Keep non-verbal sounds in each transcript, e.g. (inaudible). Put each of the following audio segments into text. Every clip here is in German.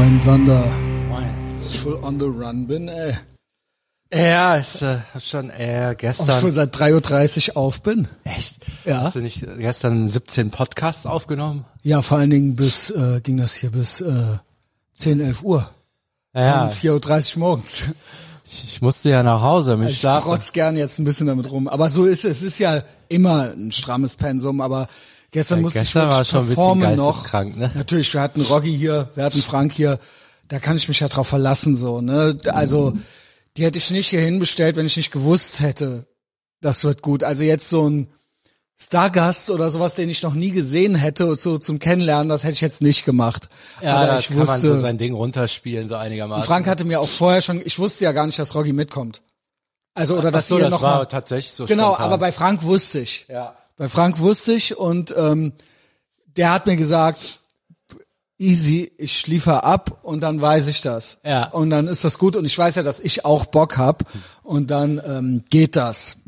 Moin Sander. Moin. Ich voll on the run bin, ey. Ja, ich äh, hab schon äh, Ob ich gestern. wohl seit 3.30 Uhr auf bin. Echt? Ja. Hast du nicht gestern 17 Podcasts aufgenommen? Ja, vor allen Dingen bis, äh, ging das hier bis äh, 10, 11 Uhr. Ja. Von 4.30 Uhr morgens. Ich, ich musste ja nach Hause, mich Ich schlafen. trotz gern jetzt ein bisschen damit rum. Aber so ist es. Es ist ja immer ein strammes Pensum, aber gestern Ja, musste gestern ich war schon ein bisschen performen noch. geisteskrank, ne? Natürlich, wir hatten Roggi hier, wir hatten Frank hier. Da kann ich mich ja drauf verlassen, so, ne? Also, die hätte ich nicht hierhin bestellt, wenn ich nicht gewusst hätte, das wird gut. Also jetzt so ein Stargast oder sowas, den ich noch nie gesehen hätte, so zum Kennenlernen, das hätte ich jetzt nicht gemacht. Ja, Aber ich kann man so wusste, sein Ding runterspielen, so einigermaßen. Frank hatte mir auch vorher schon, ich wusste ja gar nicht, dass Roggi mitkommt. Also, oder Ach dass so, ihr das noch war mal, tatsächlich so Genau, spontan. aber bei Frank wusste ich. Ja. Bei Frank wusste ich und ähm, der hat mir gesagt, easy, ich liefere ab und dann weiß ich das. Ja. Und dann ist das gut und ich weiß ja, dass ich auch Bock hab und dann ähm, geht das.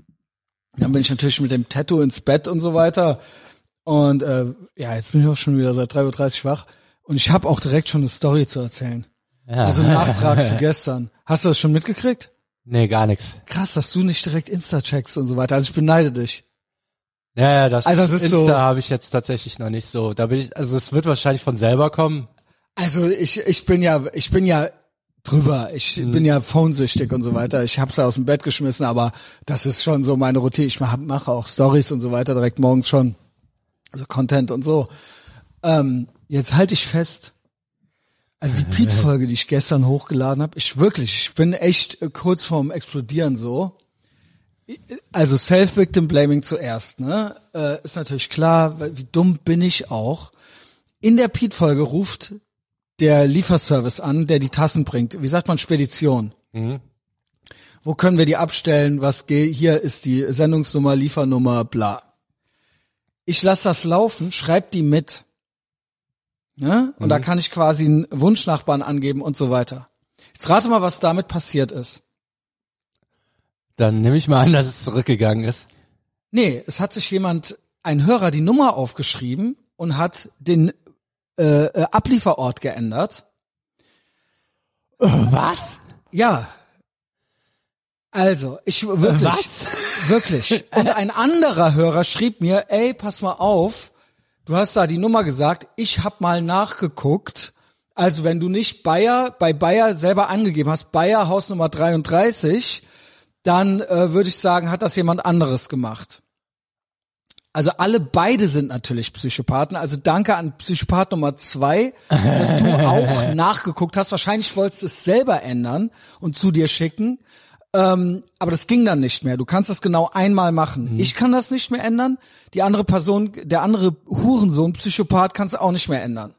Dann bin ich natürlich mit dem Tattoo ins Bett und so weiter. Und äh, ja, jetzt bin ich auch schon wieder seit 3.30 Uhr wach. Und ich habe auch direkt schon eine Story zu erzählen. Ja. Also Nachtrag (laughs) zu gestern. Hast du das schon mitgekriegt? Nee, gar nichts. Krass, dass du nicht direkt Insta checkst und so weiter. Also ich beneide dich. Ja, ja, das, Also das ist Insta so- habe ich jetzt tatsächlich noch nicht so. Da bin ich, also es wird wahrscheinlich von selber kommen. Also ich, ich bin ja, ich bin ja drüber. Ich bin ja phone-süchtig und so weiter. Ich hab's ja aus dem Bett geschmissen, aber das ist schon so meine Routine. Ich mach- mache auch Stories und so weiter direkt morgens schon. Also Content und so. Ähm, jetzt halte ich fest. Also die (laughs) Pete-Folge, die ich gestern hochgeladen habe, ich wirklich, ich bin echt äh, kurz vorm Explodieren so. Also Self-Victim Blaming zuerst, ne? Äh, ist natürlich klar, wie dumm bin ich auch. In der Pete-Folge ruft der Lieferservice an, der die Tassen bringt. Wie sagt man Spedition? Wo können wir die abstellen? Was geht? Hier ist die Sendungsnummer, Liefernummer, bla. Ich lasse das laufen, schreib die mit. Ja? Und da kann ich quasi einen Wunschnachbarn angeben und so weiter. Jetzt rate mal, was damit passiert ist. Dann nehme ich mal an, dass es zurückgegangen ist. Nee, es hat sich jemand, ein Hörer, die Nummer aufgeschrieben und hat den äh, äh, Ablieferort geändert. Was? Ja. Also, ich wirklich, Was? wirklich. Und ein anderer Hörer schrieb mir, ey, pass mal auf, du hast da die Nummer gesagt, ich hab mal nachgeguckt. Also, wenn du nicht Bayer bei Bayer selber angegeben hast, Bayer Hausnummer 33, dann äh, würde ich sagen, hat das jemand anderes gemacht. Also alle beide sind natürlich Psychopathen. Also danke an Psychopath Nummer zwei, dass du auch (laughs) nachgeguckt hast. Wahrscheinlich wolltest du es selber ändern und zu dir schicken. Ähm, aber das ging dann nicht mehr. Du kannst das genau einmal machen. Ich kann das nicht mehr ändern. Die andere Person, der andere Hurensohn, Psychopath, kann es auch nicht mehr ändern.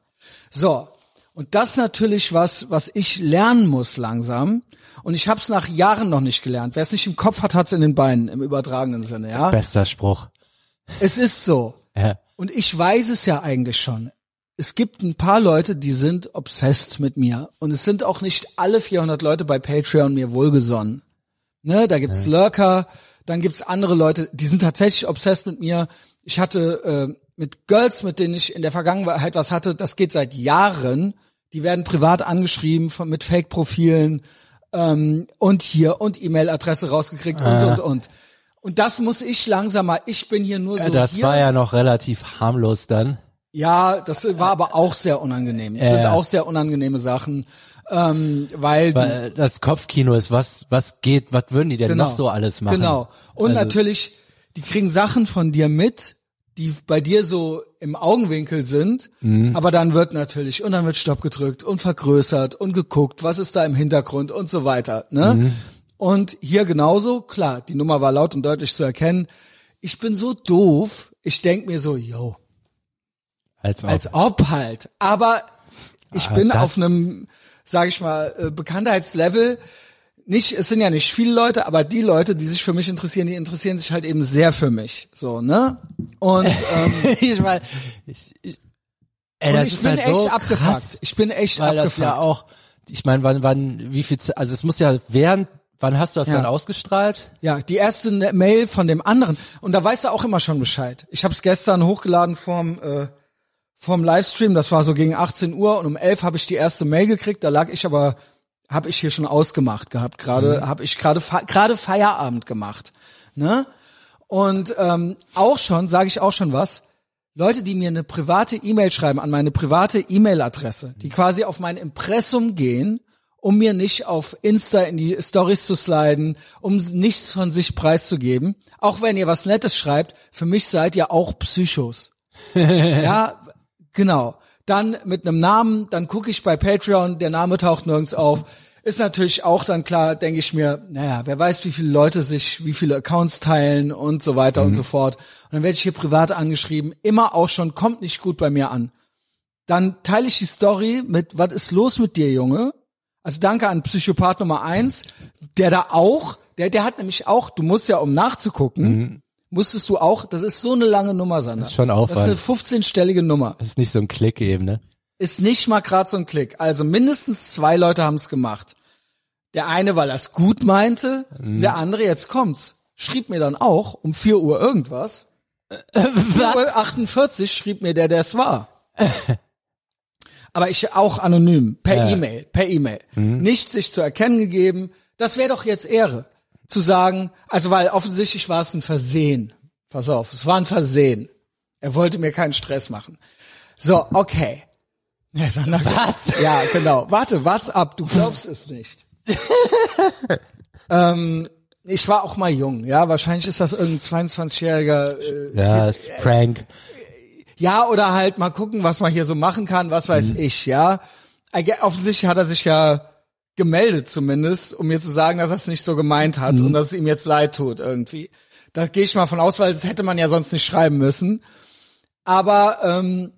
So. Und das ist natürlich was, was ich lernen muss langsam. Und ich habe es nach Jahren noch nicht gelernt. Wer es nicht im Kopf hat, hat es in den Beinen, im übertragenen Sinne, ja. Bester Spruch. Es ist so. Ja. Und ich weiß es ja eigentlich schon. Es gibt ein paar Leute, die sind obsessed mit mir. Und es sind auch nicht alle 400 Leute bei Patreon mir wohlgesonnen. Ne, da gibt's Lurker, dann gibt's andere Leute, die sind tatsächlich obsessed mit mir. Ich hatte äh, mit Girls, mit denen ich in der Vergangenheit was hatte, das geht seit Jahren. Die werden privat angeschrieben von, mit Fake-Profilen ähm, und hier und E-Mail-Adresse rausgekriegt und und und. Und das muss ich langsam mal. Ich bin hier nur so. Das hier. war ja noch relativ harmlos dann. Ja, das war aber auch sehr unangenehm. Das Ja, sind auch sehr unangenehme Sachen, ähm, weil, Weil das Kopfkino ist, was, was geht, was würden die denn Genau. noch so alles machen? Genau. Und Also- natürlich, die kriegen Sachen von dir mit, die bei dir so im Augenwinkel sind, Mhm. aber dann wird natürlich, und dann wird Stopp gedrückt und vergrößert und geguckt, was ist da im Hintergrund und so weiter. Ne? Mhm. Und hier genauso, klar, die Nummer war laut und deutlich zu erkennen. Ich bin so doof, ich denk mir so, yo, Als ob. als ob halt. Aber ich Ah, bin auf einem, sage ich mal, äh, Bekanntheitslevel. Nicht, es sind ja nicht viele Leute, aber die Leute, die sich für mich interessieren, die interessieren sich halt eben sehr für mich. So, ne? Und, ähm, (laughs) ich meine, ich, ich, ey, das ich ist bin halt echt so abgefuckt. krass, Ich bin echt weil abgefuckt. das ja auch, ich meine, wann, wann, wie viel, also es muss ja während, wann hast du das Ja. dann ausgestrahlt? Ja, die erste Ne- Mail von dem anderen. Und da weißt du auch immer schon Bescheid. Ich habe es gestern hochgeladen vorm, äh, vom Livestream, das war so gegen 18 Uhr und um 11 habe ich die erste Mail gekriegt, da lag ich aber habe ich hier schon ausgemacht gehabt, gerade Mhm. habe ich gerade gerade Feierabend gemacht, ne? Und ähm, auch schon, sage ich auch schon was, Leute, die mir eine private E-Mail schreiben an meine private E-Mail-Adresse, die quasi auf mein Impressum gehen, um mir nicht auf Insta in die Stories zu sliden, um nichts von sich preiszugeben. Auch wenn ihr was Nettes schreibt, für mich seid ihr auch Psychos. (laughs) ja, genau. Dann mit einem Namen, dann gucke ich bei Patreon, der Name taucht nirgends auf. Ist natürlich auch dann klar, denke ich mir, naja, wer weiß, wie viele Leute sich, wie viele Accounts teilen und so weiter und so fort. Und dann werde ich hier privat angeschrieben, immer auch schon, kommt nicht gut bei mir an. Dann teile ich die Story mit, was ist los mit dir, Junge? Also danke an Psychopath Nummer eins, der da auch, der, der hat nämlich auch, du musst ja, um nachzugucken, musstest du auch, das ist so eine lange Nummer, Sander. Das ist schon Das ist eine Aufwand. 15-stellige Nummer. Das ist nicht so ein Klick eben, ne? Ist nicht mal grad so ein Klick. Also mindestens zwei Leute haben es gemacht. Der eine, weil er es gut meinte, der andere, jetzt kommt's, schrieb mir dann auch um 4 Uhr irgendwas. 4 Uhr 48 schrieb mir der, der es war. Aber ich auch anonym, per Ja. E-Mail, per E-Mail. Nicht sich zu erkennen gegeben. Das wäre doch jetzt Ehre. Zu sagen, also weil offensichtlich war es ein Versehen. Pass auf, es war ein Versehen. Er wollte mir keinen Stress machen. So, okay. Ja, Was? Ja, genau. Warte, wart's ab, du glaubst es nicht. (laughs) ähm, ich war auch mal jung, ja. Wahrscheinlich ist das irgendein 22-jähriger äh, Ja, ist Prank. ja, oder halt mal gucken, was man hier so machen kann, was weiß ich, ja. Offensichtlich hat er sich ja gemeldet zumindest, um mir zu sagen, dass er es nicht so gemeint hat und dass es ihm jetzt leid tut irgendwie. Da gehe ich mal von aus, weil das hätte man ja sonst nicht schreiben müssen. Aber ähm,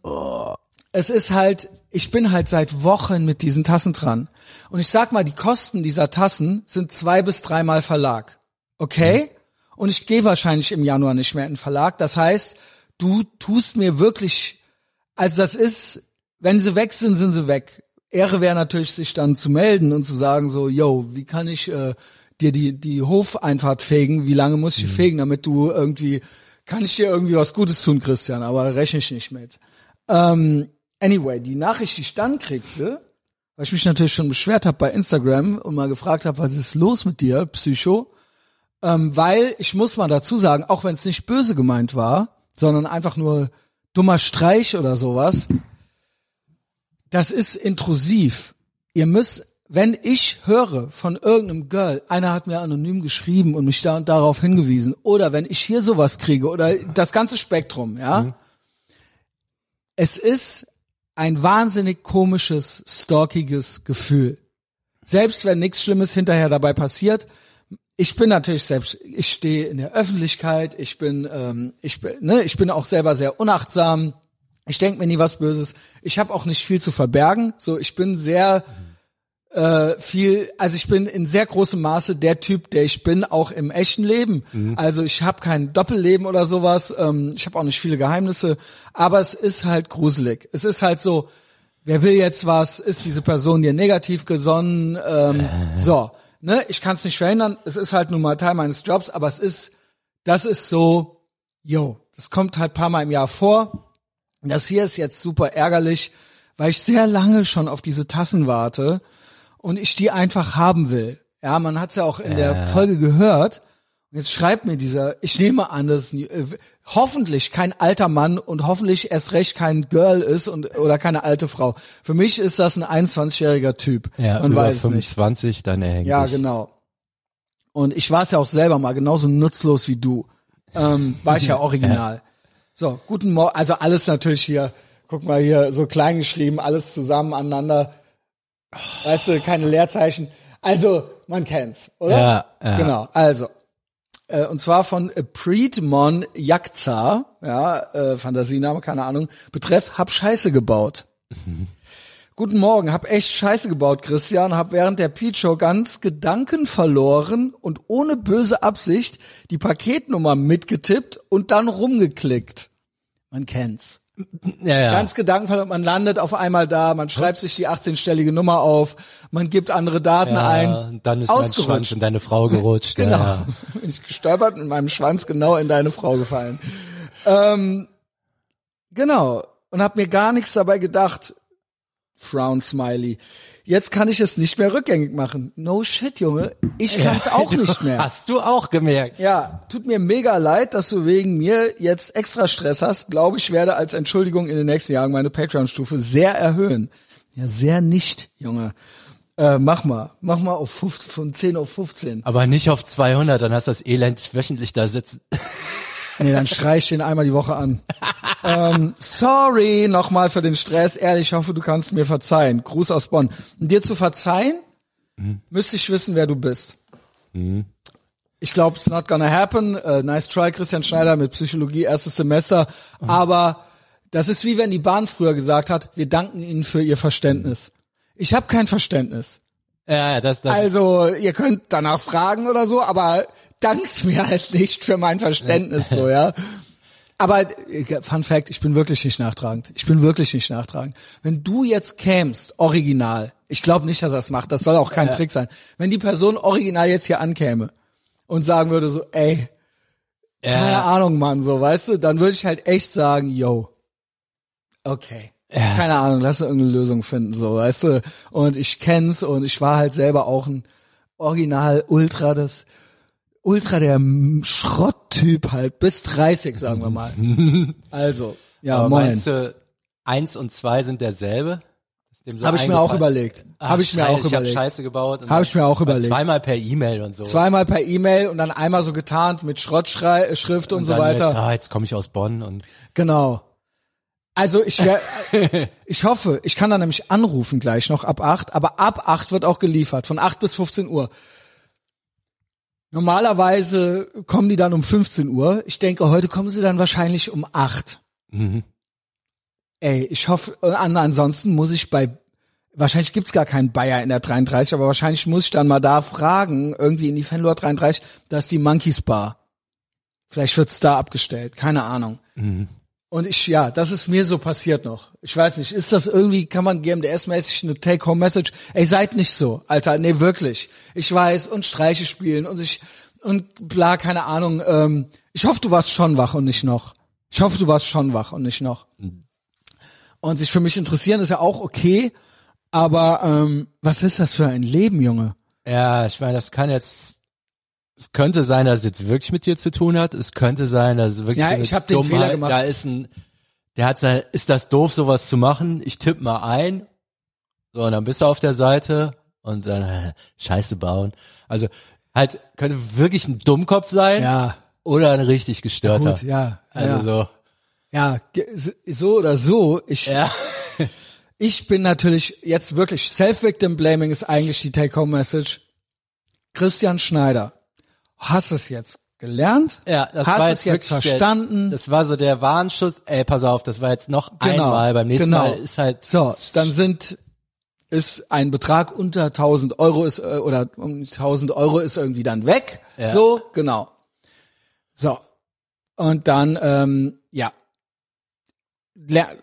es ist halt, ich bin halt seit Wochen mit diesen Tassen dran. Und ich sag mal, die Kosten dieser Tassen sind zwei bis dreimal Verlag. Okay? Und ich gehe wahrscheinlich im Januar nicht mehr in den Verlag. Das heißt, du tust mir wirklich, also das ist, wenn sie weg sind, sind sie weg. Ehre wäre natürlich, sich dann zu melden und zu sagen so, yo, wie kann ich äh, dir die, die Hofeinfahrt fegen? Wie lange muss ich die fegen, damit du irgendwie, kann ich dir irgendwie was Gutes tun, Christian? Aber rechne ich nicht mit. Ähm, anyway, die Nachricht, die ich dann kriegte, weil ich mich natürlich schon beschwert habe bei Instagram und mal gefragt habe, was ist los mit dir, Psycho? Ähm, weil ich muss mal dazu sagen, auch wenn es nicht böse gemeint war, sondern einfach nur dummer Streich oder sowas, das ist intrusiv. Ihr müsst, wenn ich höre von irgendeinem Girl, einer hat mir anonym geschrieben und mich da und darauf hingewiesen, oder wenn ich hier sowas kriege, oder das ganze Spektrum, ja, es ist ein wahnsinnig komisches, stalkiges Gefühl. Selbst wenn nichts Schlimmes hinterher dabei passiert, ich bin natürlich selbst, ich stehe in der Öffentlichkeit, ich bin, ähm, ich bin, ne, ich bin auch selber sehr unachtsam. Ich denke mir nie was Böses. Ich habe auch nicht viel zu verbergen. So, ich bin sehr äh, viel, also ich bin in sehr großem Maße der Typ, der ich bin, auch im echten Leben. Also ich habe kein Doppelleben oder sowas. Ähm, ich habe auch nicht viele Geheimnisse, aber es ist halt gruselig. Es ist halt so, wer will jetzt was? Ist diese Person dir negativ gesonnen? Ähm, so, ne? Ich kann es nicht verhindern. Es ist halt nun mal Teil meines Jobs, aber es ist, das ist so, yo, das kommt halt paar Mal im Jahr vor. Das hier ist jetzt super ärgerlich, weil ich sehr lange schon auf diese Tassen warte und ich die einfach haben will. Ja, man hat's ja auch in der Folge gehört. Und jetzt schreibt mir dieser, ich nehme an, dass äh, hoffentlich kein alter Mann und hoffentlich erst recht kein Girl ist und oder keine alte Frau. Für mich ist das ein 21-jähriger Typ. Ja, man über weiß es nicht. 25, dann erhängt Ja, genau. Und ich war es ja auch selber mal genauso nutzlos wie du. Ähm, war ich ja (laughs) original. So, guten Morgen. Also alles natürlich hier, guck mal hier, so klein geschrieben, alles zusammen aneinander. Weißt du, keine Leerzeichen. Also, man kennt's, oder? Ja, ja. Genau, also. Äh, und zwar von Preetmon Yakza, ja, äh, Fantasiename, keine Ahnung. Betreff, hab Scheiße gebaut. (laughs) Guten Morgen, hab echt Scheiße gebaut, Christian, hab während der Pete Show ganz Gedanken verloren und ohne böse Absicht die Paketnummer mitgetippt und dann rumgeklickt. Man kennt's. Ja, ja. Ganz Gedanken verloren, man landet auf einmal da, man schreibt sich die 18-stellige Nummer auf, man gibt andere Daten ja, ein. und dann ist mein. Schwanz in deine Frau (laughs) gerutscht. Genau. Ja. Bin (laughs) ich gestolpert mit meinem Schwanz genau in deine Frau gefallen. ähm, genau. und habe mir gar nichts dabei gedacht. Frown Smiley. Jetzt kann ich es nicht mehr rückgängig machen. No shit, Junge. Ich kann es auch nicht mehr. Hast du auch gemerkt. Ja, tut mir mega leid, dass du wegen mir jetzt extra Stress hast. Glaube ich werde als Entschuldigung in den nächsten Jahren meine Patreon-Stufe sehr erhöhen. Ja, sehr nicht, Junge. Äh, mach mal, mach mal auf 15, von 10 auf 15. Aber nicht auf 200, dann hast du das Elend wöchentlich da sitzen. Nee, dann schrei ich den einmal die Woche an. ähm, sorry nochmal für den Stress. Ehrlich, ich hoffe, du kannst mir verzeihen. Gruß aus Bonn. Um dir zu verzeihen, mhm. müsste ich wissen, wer du bist. Mhm. Ich glaube, it's not gonna happen. Uh, nice try, Christian Schneider mit Psychologie, erstes Semester. Mhm. Aber das ist wie wenn die Bahn früher gesagt hat, wir danken Ihnen für Ihr Verständnis. Ich habe kein Verständnis. Ja, das, das. Also, ihr könnt danach fragen oder so, aber dankst mir halt nicht für mein Verständnis, so, ja. Aber Fun Fact, ich bin wirklich nicht nachtragend. Ich bin wirklich nicht nachtragend. Wenn du jetzt kämst, original, ich glaube nicht, dass er das macht, das soll auch kein ja. Trick sein. Wenn die Person original jetzt hier ankäme und sagen würde so, ey, ja. keine Ahnung, Mann, so, weißt du, dann würde ich halt echt sagen, yo, okay. Ja. Keine Ahnung, lass uns irgendeine Lösung finden, so, weißt du. Und ich kenn's und ich war halt selber auch ein Original Ultra des Ultra der Schrotttyp halt, bis 30, sagen wir mal. (laughs) Also, ja, Aber moin. Meinst du, eins und zwei sind derselbe? So habe ich mir auch überlegt. Habe ich mir auch ich überlegt. Ich Scheiße gebaut. Habe ich mir auch überlegt. Zweimal per E-Mail und so. Zweimal per E-Mail und dann einmal so getarnt mit Schrottschrift und, und so weiter. Jetzt, ah, jetzt komme ich aus Bonn und genau. Also ich (laughs) ich hoffe, ich kann da nämlich anrufen gleich noch ab acht, aber ab acht wird auch geliefert, von acht bis 15 Uhr. Normalerweise kommen die dann um 15 Uhr. Ich denke, heute kommen sie dann wahrscheinlich um 8. Mhm. Ey, ich hoffe, an, ansonsten muss ich bei, wahrscheinlich gibt's gar keinen Bayer in der 33, aber wahrscheinlich muss ich dann mal da fragen, irgendwie in die Fenloer 33, da ist die Monkeys Bar. Vielleicht wird's da abgestellt, keine Ahnung. Mhm. Und ich, ja, das ist mir so passiert noch. Ich weiß nicht, ist das irgendwie, kann man GMDS-mäßig eine Take-Home-Message? Ey, seid nicht so, Alter, nee, wirklich. Ich weiß, und Streiche spielen und sich, und bla, keine Ahnung. Ähm, ich hoffe, du warst schon wach und nicht noch. Ich hoffe, du warst schon wach und nicht noch. Und sich für mich interessieren ist ja auch okay, aber ähm, was ist das für ein Leben, Junge? Ja, ich meine, das kann jetzt es könnte sein, dass es jetzt wirklich mit dir zu tun hat. Es könnte sein, dass es wirklich ja, so ich hab den Fehler gemacht. da ist ein, der hat sein, ist das doof, sowas zu machen? Ich tippe mal ein. So, und dann bist du auf der Seite und dann äh, (laughs) Scheiße bauen. Also halt könnte wirklich ein Dummkopf sein. Ja. Oder ein richtig gestörter. Gut, ja. Also ja. so. Ja, so oder so. Ich, ja. (laughs) ich bin natürlich jetzt wirklich Self-Victim Blaming ist eigentlich die Take-Home-Message. Christian Schneider hast es jetzt gelernt? Ja, das hast war es jetzt verstanden? Der, das war so der Warnschuss. Ey, pass auf, das war jetzt noch genau, einmal. Beim nächsten genau. Mal ist halt so. Dann sind ist ein Betrag unter 1000 Euro ist äh, oder um 1000 Euro ist irgendwie dann weg. Ja. So genau. So und dann ähm, ja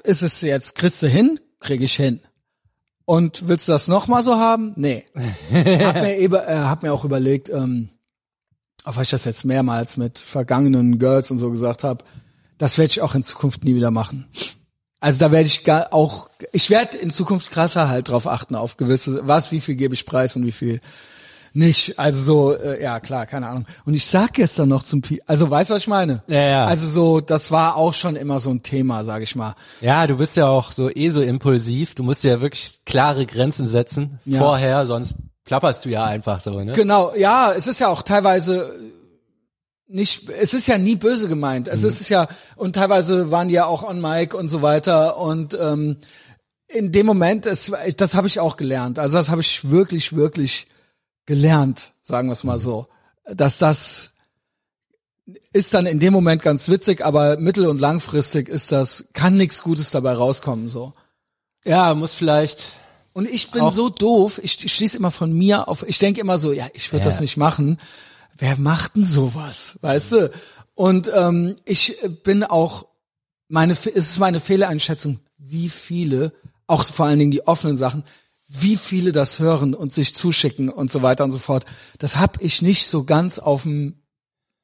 ist es jetzt kriegst du hin, krieg ich hin. Und willst du das noch mal so haben? Nee. (laughs) hab mir, eben, äh, hab mir auch überlegt, ähm, auch weil ich das jetzt mehrmals mit vergangenen Girls und so gesagt habe, das werde ich auch in Zukunft nie wieder machen. Also da werde ich gar auch, ich werde in Zukunft krasser halt drauf achten, auf gewisse, was, wie viel gebe ich preis und wie viel nicht. Also so, äh, ja klar, keine Ahnung. Und ich sag gestern noch zum Pi, also weißt du, was ich meine? Ja, ja. Also so, das war auch schon immer so ein Thema, sag ich mal. Ja, du bist ja auch so eh so impulsiv. Du musst ja wirklich klare Grenzen setzen ja. vorher, sonst klapperst du ja einfach so, ne? Genau, ja, es ist ja auch teilweise nicht, es ist ja nie böse gemeint. Es mhm. ist ja, und teilweise waren die ja auch on mic und so weiter und ähm, in dem Moment, es, das habe ich auch gelernt. Also das habe ich wirklich, wirklich gelernt, sagen wir es mal so. Dass das ist dann in dem Moment ganz witzig, aber mittel- und langfristig ist das, kann nichts Gutes dabei rauskommen, so. Ja, muss vielleicht und ich bin so doof, ich, ich schließe immer von mir auf, ich denke immer so, ja, ich würde ja. das nicht machen. Wer macht denn sowas, weißt du? Und ähm, ich bin auch, meine, es ist meine Fehlereinschätzung, wie viele, auch vor allen Dingen die offenen Sachen, wie viele das hören und sich zuschicken und so weiter und so fort. Das hab ich nicht so ganz auf dem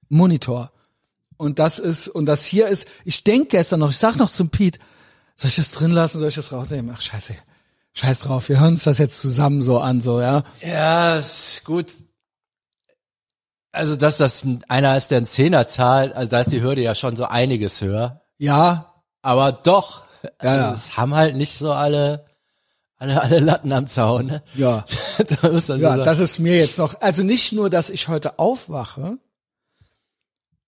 Monitor. Und das ist, und das hier ist, ich denke gestern noch, ich sag noch zum Pete, soll ich das drin lassen, soll ich das rausnehmen? Ach, scheiße. Scheiß drauf, wir hören uns das jetzt zusammen so an, so, ja. Ja, ist gut. Also, dass das ein- einer ist, der einen Zehner zahlt, also da ist die Hürde ja schon so einiges höher. Ja, Aber doch, Ja, also ja. es haben halt nicht so alle, alle, alle Latten am Zaun, ne? ja. (laughs) da so Ja, sagen. das ist mir jetzt noch, also nicht nur, dass ich heute aufwache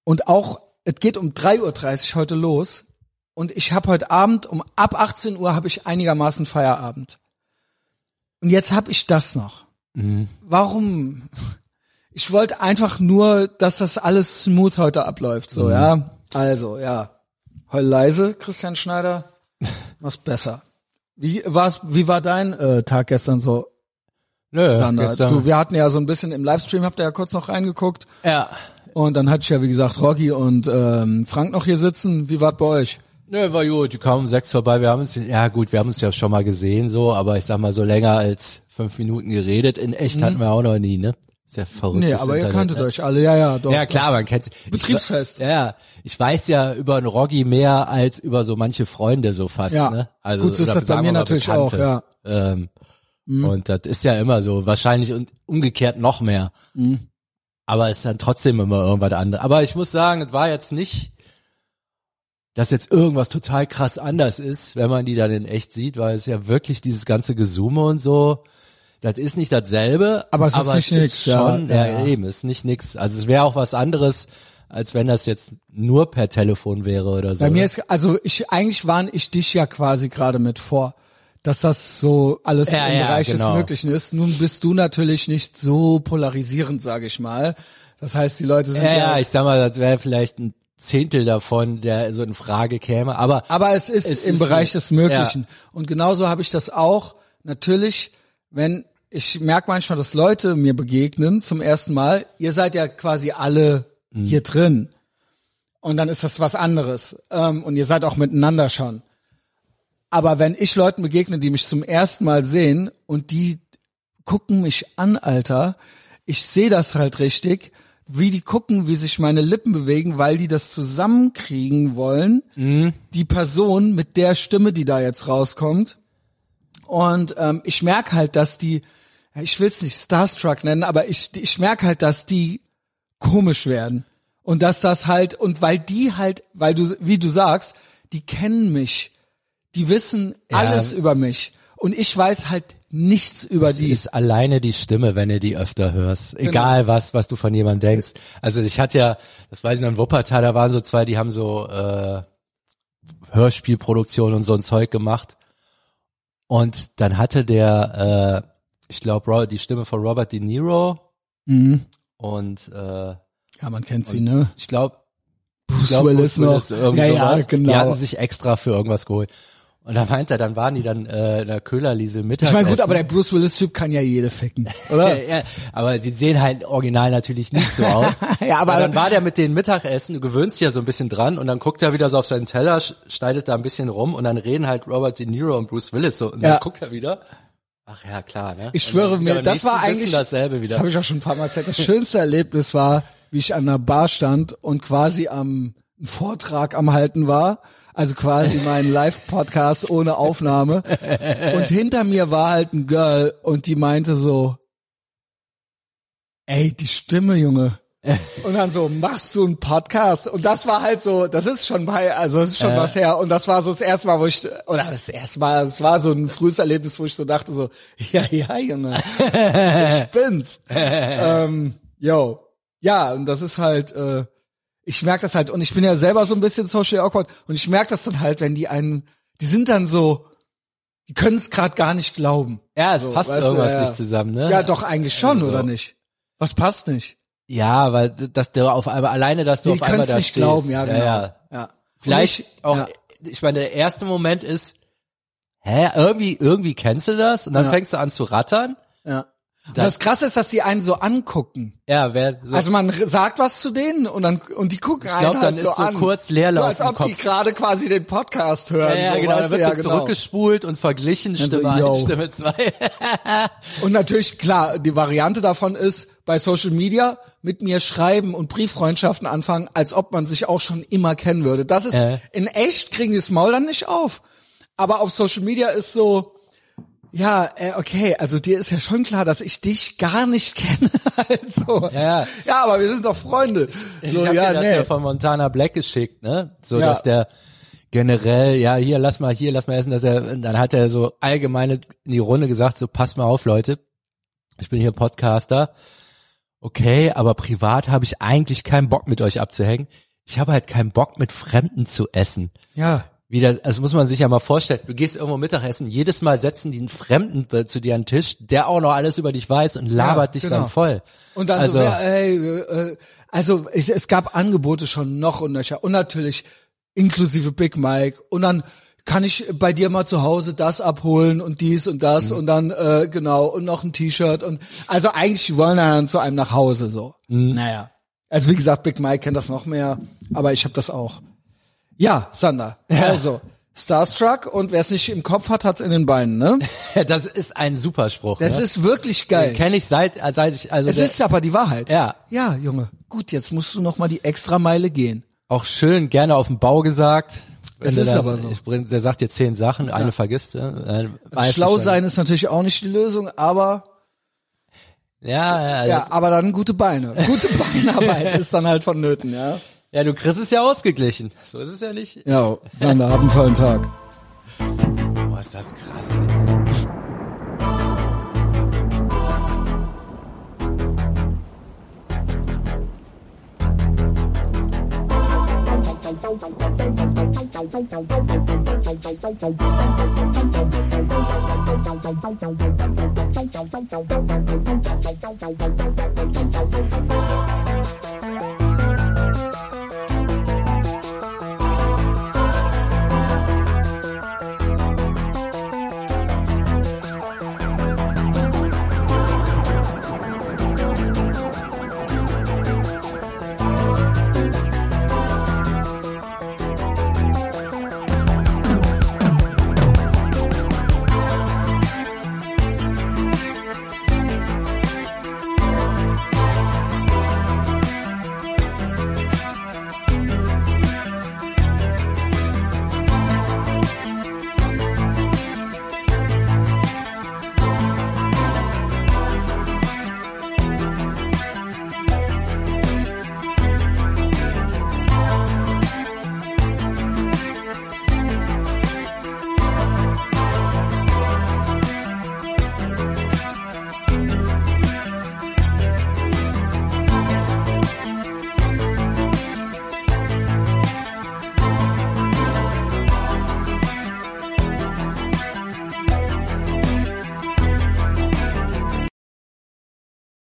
und auch, es geht um 3.30 Uhr heute los und ich habe heute Abend um ab 18 Uhr habe ich einigermaßen Feierabend. Und jetzt habe ich das noch. Mhm. Warum? Ich wollte einfach nur, dass das alles smooth heute abläuft, so, Mhm. ja. Also, ja. Heul leise, Christian Schneider. Was besser. Wie war's, wie war dein äh, Tag gestern so? Nö, Sander. gestern, Du, wir hatten ja so ein bisschen im Livestream, habt ihr ja kurz noch reingeguckt. ja, Und dann hatte ich ja, wie gesagt, Rocky und ähm, Frank noch hier sitzen. Wie war's bei euch? Nö, war gut, die kamen um sechs vorbei, wir haben uns, ja gut, wir haben uns ja schon mal gesehen, so, aber ich sag mal, so länger als fünf Minuten geredet, in echt hatten wir auch noch nie, ne? Ist ja verrückt. Mhm. Nee, aber ihr Internet, kanntet ne? euch alle. Ja, ja, doch. Ja, klar, man kennt sich. Betriebsfest. Ich, ja, ich weiß ja über einen Roggi mehr als über so manche Freunde so fast, Ja. ne? Also, Gut, so ist das bei mir natürlich Bekannte. auch, ja. Ähm, Mhm. Und das ist ja immer so, wahrscheinlich und umgekehrt noch mehr. Mhm. Aber es ist dann trotzdem immer irgendwas anderes. Aber ich muss sagen, es war jetzt nicht, dass jetzt irgendwas total krass anders ist, wenn man die dann in echt sieht, weil es ja wirklich dieses ganze Gesume und so, das ist nicht dasselbe, Aber es ist nicht nix, ja, schon, ja, ja, ja. eben, ist nicht nix. Also es wäre auch was anderes, als wenn das jetzt nur per Telefon wäre oder so. Bei mir ist, also ich, eigentlich warne ich dich ja quasi gerade mit vor, dass das so alles Ja, im ja, Bereich des genau. Möglichen ist. Nun bist du natürlich nicht so polarisierend, sage ich mal. Das heißt, die Leute sind ja, ja, ja, ich sag mal, das wäre vielleicht ein Zehntel davon, der so in Frage käme, aber aber es ist Es im ist Bereich des Möglichen. Und genauso habe ich das auch. Natürlich, wenn ich merke manchmal, dass Leute mir begegnen zum ersten Mal. Ihr seid ja quasi alle Mhm. hier drin. Und dann ist das was anderes. Ähm, und ihr seid auch miteinander schon. Aber wenn ich Leuten begegne, die mich zum ersten Mal sehen und die gucken mich an, Alter, ich sehe das halt richtig, wie die gucken, wie sich meine Lippen bewegen, weil die das zusammenkriegen wollen, die Person mit der Stimme, die da jetzt rauskommt. Und ähm, ich merke halt, dass die, ja, ich will es nicht Starstruck nennen, aber ich, ich merke halt, dass die komisch werden. Und dass das halt, und weil die halt, weil du, wie du sagst, die kennen mich. Die wissen alles über mich. Und ich weiß halt nichts über Es die. ist alleine die Stimme, wenn du die öfter hörst. Egal was, was du von jemandem denkst. Also ich hatte ja, das weiß ich noch in Wuppertal, da waren so zwei, die haben so äh, Hörspielproduktion und so ein Zeug gemacht. Und dann hatte der, äh, ich glaube, die Stimme von Robert De Niro Mhm. und äh, Ja, man kennt sie, ne? ich glaube, Bruce glaub, Willis Bruce noch. Willis, irgendwie ja, ja, sowas. Die genau. hatten sich extra für irgendwas geholt. Und da meinte er, dann waren die dann äh, in der Köhlerliese Ich Mittagessen. meine, gut, aber der Bruce Willis-Typ kann ja jede ficken, (laughs) oder? Ja, ja, aber die sehen halt original natürlich nicht so aus. (laughs) Ja, aber- dann war der mit den Mittagessen, du gewöhnst dich ja so ein bisschen dran und dann guckt er wieder so auf seinen Teller, sch- schneidet da ein bisschen rum und dann reden halt Robert De Niro und Bruce Willis so und Ja. dann guckt er wieder. Ach ja, klar, ne? Ich schwöre wieder mir, das war eigentlich dasselbe wieder. Das habe ich auch schon ein paar Mal erzählt. Das schönste Erlebnis war, wie ich an einer Bar stand und quasi am Vortrag am halten war. Also quasi mein Live-Podcast ohne Aufnahme. Und hinter mir war halt ein Girl und die meinte so, ey, die Stimme, Junge. Und dann so, machst du einen Podcast? Und das war halt so, das ist schon bei, also das ist schon Äh. was her. Und das war so das erste Mal, wo ich, oder das erste Mal, es war so ein frühes Erlebnis, wo ich so dachte so, (laughs) ja, ja, Junge, ich bin's. (laughs) ähm, yo. Ja, und das ist halt, äh, ich merke das halt, und ich bin ja selber so ein bisschen social awkward, und ich merke das dann halt, wenn die einen, die sind dann so, die können es gerade gar nicht glauben. ja, es so, passt du, irgendwas ja. nicht zusammen, ne? Ja, doch, eigentlich schon, Also. oder nicht? Was passt nicht? Ja, weil dass du auf einmal alleine, dass du Die auf einmal können es da nicht stehst. glauben, ja, genau. Ja, ja. Vielleicht Und ich, auch, ja. ich meine, der erste Moment ist, hä, irgendwie, irgendwie kennst du das? Und dann Ja. fängst du an zu rattern. Ja. Und das Krasse ist, dass die einen so angucken. Ja, wer, so, Also man sagt was zu denen und dann und die gucken Ich glaub, einen dann halt so ist so an. kurz Leerlauf so, als ob die gerade quasi den Podcast hören. ja, ja, so, genau, dann wird ja, so genau. zurückgespult und verglichen, Stimme so, eins, yo. Stimme zwei. (laughs) Und natürlich, klar, die Variante davon ist, bei Social Media mit mir schreiben und Brieffreundschaften anfangen, als ob man sich auch schon immer kennen würde. Das ist, Äh. in echt kriegen die das Maul dann nicht auf. aber auf Social Media ist so, ja, äh, okay, also dir ist ja schon klar, dass ich dich gar nicht kenne. (laughs) also, Ja, ja. ja, aber wir sind doch Freunde. Ich so, hab ja, dir das nee. ja von Montana Black geschickt, ne? So, Ja. dass der generell, ja, hier, lass mal, hier, lass mal essen, dass er, dann hat er so allgemeine in die Runde gesagt, so, passt mal auf, Leute. Ich bin hier Podcaster. Okay, aber privat habe ich eigentlich keinen Bock mit euch abzuhängen. Ich habe halt keinen Bock mit Fremden zu essen. ja, Wieder, also muss man sich ja mal vorstellen, du gehst irgendwo Mittagessen, jedes Mal setzen die einen Fremden zu dir an den Tisch, der auch noch alles über dich weiß und labert dich genau. dann voll. Und dann also, so, ja, ey, äh, also ich, es gab Angebote schon noch und nöcher. Und natürlich inklusive Big Mike. Und dann kann ich bei dir mal zu Hause das abholen und dies und das und dann, äh, genau, und noch ein T-Shirt. und Also eigentlich wollen dann zu einem nach Hause so. Naja. Also wie gesagt, Big Mike kennt das noch mehr, aber ich habe das auch. Ja, Sander. Also, Starstruck und wer es nicht im Kopf hat, hat's in den Beinen, ne? (laughs) das ist ein Superspruch. Das ne? ist wirklich geil. Kenne ich seit, seit ich, also Es der, ist aber die Wahrheit. Ja. Ja, Junge. Gut, jetzt musst du noch mal die extra Meile gehen. auch schön gerne auf dem Bau gesagt. Es ist dann- aber so. Ich bring, der sagt dir zehn Sachen, eine vergisst. Äh, weißt Schlau sein ist natürlich auch nicht die Lösung, aber Ja, ja, ja, ja. aber dann gute Beine. Gute (laughs) Beinarbeit ist dann halt vonnöten, ja. Ja, du kriegst es ja ausgeglichen. So ist es ja nicht. Ja, Sander, hab einen tollen Tag. Boah, ist das krass.